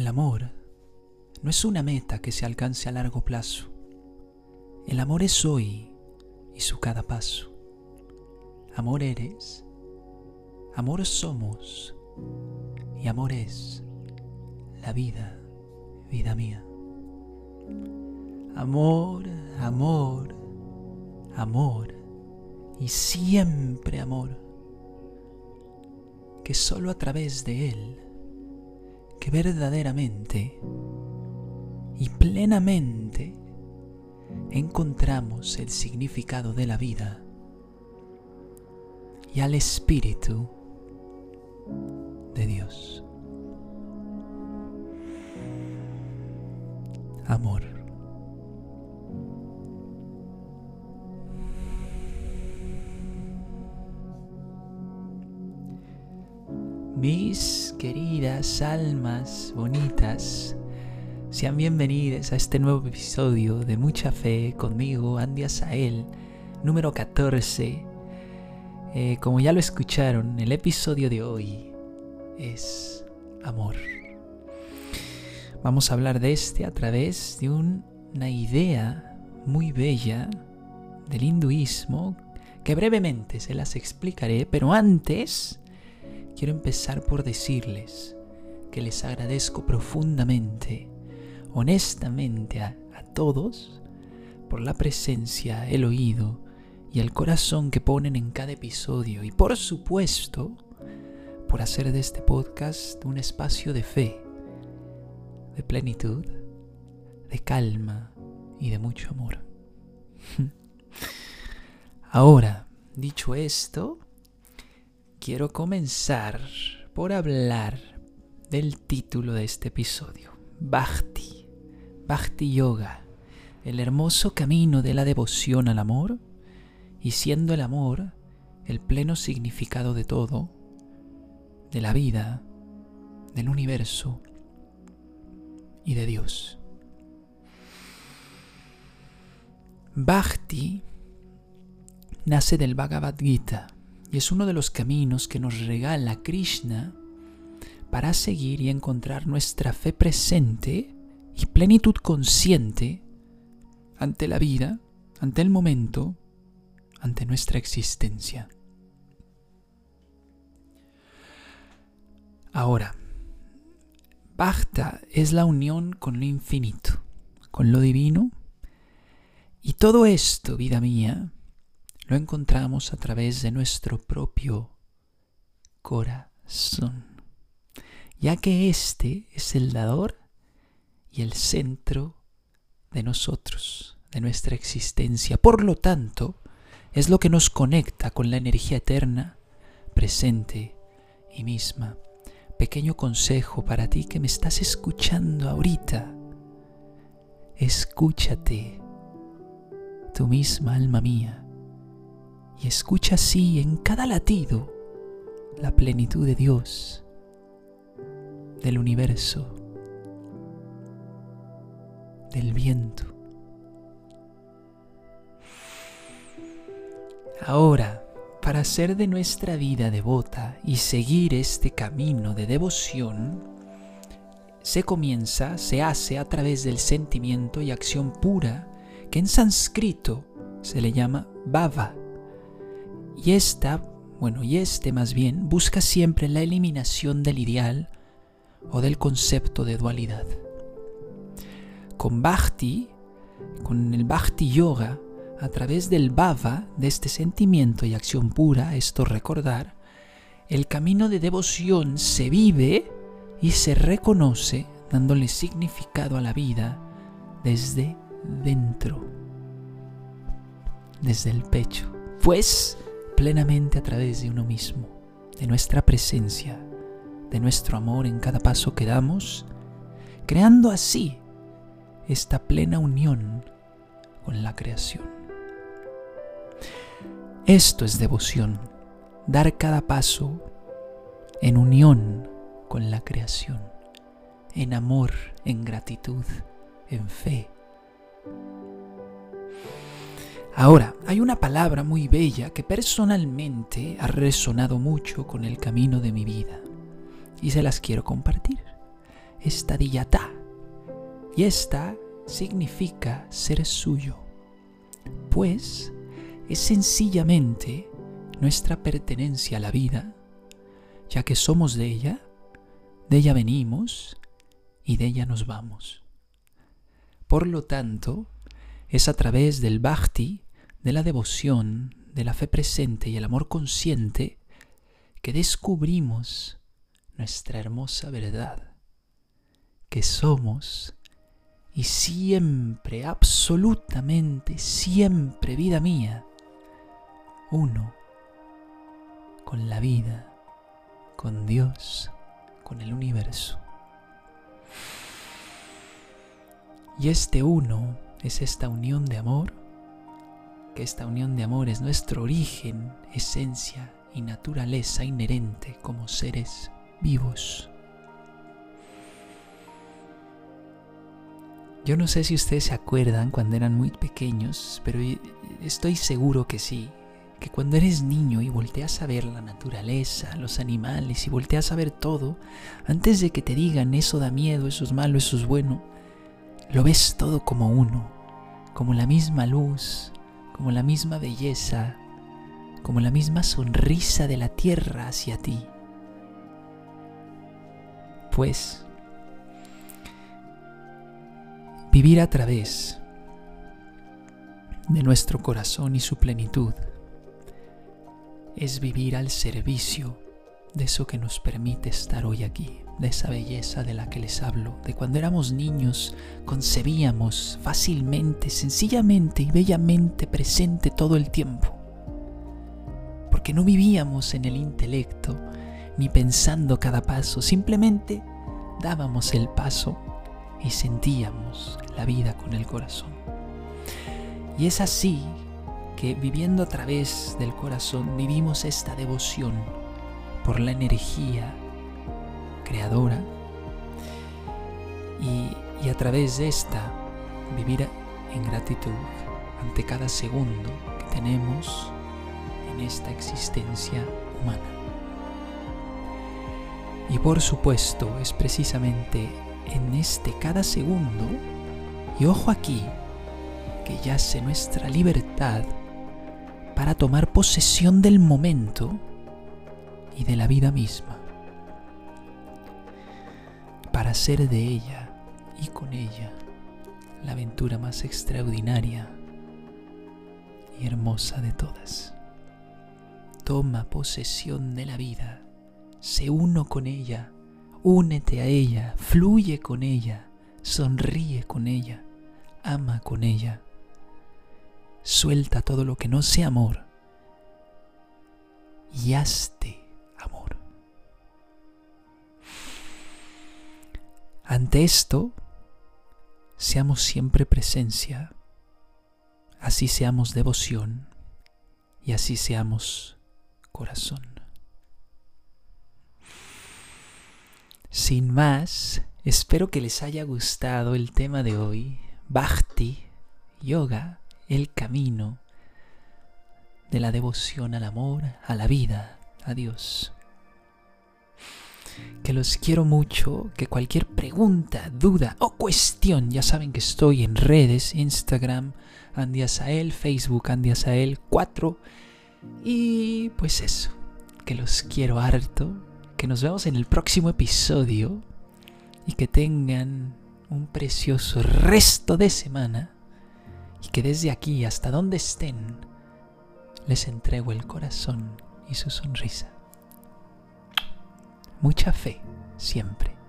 El amor no es una meta que se alcance a largo plazo. El amor es hoy y su cada paso. Amor eres, amor somos y amor es la vida, vida mía. Amor, amor, amor y siempre amor, que solo a través de él, que verdaderamente y plenamente encontramos el significado de la vida y al Espíritu de Dios. Amor. Mis queridas almas bonitas, sean bienvenidas a este nuevo episodio de Mucha Fe conmigo, Andy Asael, número 14. Eh, como ya lo escucharon, el episodio de hoy es amor. Vamos a hablar de este a través de una idea muy bella del hinduismo que brevemente se las explicaré, pero antes quiero empezar por decirles que les agradezco profundamente, honestamente a, todos, por la presencia, el oído y el corazón que ponen en cada episodio y por supuesto por hacer de este podcast un espacio de fe, de plenitud, de calma y de mucho amor. Ahora, dicho esto, quiero comenzar por hablar del título de este episodio, Bhakti, Bhakti Yoga, el hermoso camino de la devoción al amor y siendo el amor el pleno significado de todo, de la vida, del universo y de Dios. Bhakti nace del Bhagavad Gita y es uno de los caminos que nos regala Krishna para seguir y encontrar nuestra fe presente y plenitud consciente ante la vida, ante el momento, ante nuestra existencia. Ahora, Bhakta es la unión con lo infinito, con lo divino, y todo esto, vida mía, lo encontramos a través de nuestro propio corazón, ya que este es el dador y el centro de nosotros, de nuestra existencia. Por lo tanto, es lo que nos conecta con la energía eterna, presente y misma. Pequeño consejo para ti que me estás escuchando ahorita. Escúchate, tu misma alma mía y escucha así en cada latido la plenitud de Dios, del universo, del viento. Ahora, para hacer de nuestra vida devota y seguir este camino de devoción, se comienza, se hace a través del sentimiento y acción pura, que en sánscrito se le llama bhava y esta, bueno, y este más bien, busca siempre la eliminación del ideal o del concepto de dualidad. Con Bhakti, con el Bhakti Yoga, a través del Bhava, de este sentimiento y acción pura, esto recordar, el camino de devoción se vive y se reconoce dándole significado a la vida desde dentro, desde el pecho. Pues plenamente a través de uno mismo, de nuestra presencia, de nuestro amor en cada paso que damos, creando así esta plena unión con la creación. Esto es devoción, dar cada paso en unión con la creación, en amor, en gratitud, en fe Ahora, hay una palabra muy bella que personalmente ha resonado mucho con el camino de mi vida y se las quiero compartir. esta diyatá. Y esta significa ser suyo, pues es sencillamente nuestra pertenencia a la vida, ya que somos de ella, de ella venimos y de ella nos vamos. Por lo tanto, es a través del bhakti, de la devoción, de la fe presente y el amor consciente que descubrimos nuestra hermosa verdad, que somos y siempre, absolutamente, siempre, vida mía, uno con la vida, con Dios, con el universo. Y este uno es esta unión de amor, que esta unión de amor es nuestro origen, esencia y naturaleza inherente como seres vivos. Yo no sé si ustedes se acuerdan cuando eran muy pequeños, pero estoy seguro que sí, que cuando eres niño y volteas a ver la naturaleza, los animales y volteas a ver todo, antes de que te digan eso da miedo, eso es malo, eso es bueno, lo ves todo como uno, como la misma luz, como la misma belleza, como la misma sonrisa de la tierra hacia ti. Pues, vivir a través de nuestro corazón y su plenitud es vivir al servicio de eso que nos permite estar hoy aquí de esa belleza de la que les hablo, de cuando éramos niños, concebíamos fácilmente, sencillamente y bellamente presente todo el tiempo. Porque no vivíamos en el intelecto, ni pensando cada paso, simplemente dábamos el paso y sentíamos la vida con el corazón. Y es así que viviendo a través del corazón vivimos esta devoción por la energía creadora y, a través de esta vivir en gratitud ante cada segundo que tenemos en esta existencia humana. Y por supuesto es precisamente en este cada segundo, y ojo aquí, que yace nuestra libertad para tomar posesión del momento y de la vida misma para hacer de ella y con ella la aventura más extraordinaria y hermosa de todas. Toma posesión de la vida, sé uno con ella, únete a ella, fluye con ella, sonríe con ella, ama con ella. Suelta todo lo que no sea amor y hazte Ante esto, seamos siempre presencia, así seamos devoción y así seamos corazón. Sin más, espero que les haya gustado el tema de hoy, Bhakti, Yoga, el camino de la devoción al amor, a la vida, a Dios que los quiero mucho, que cualquier pregunta, duda o cuestión, ya saben que estoy en redes, Instagram, Andiasael, Facebook, Andiasael 4. Y pues eso, que los quiero harto, que nos vemos en el próximo episodio y que tengan un precioso resto de semana y que desde aquí hasta donde estén les entrego el corazón y su sonrisa mucha fe siempre.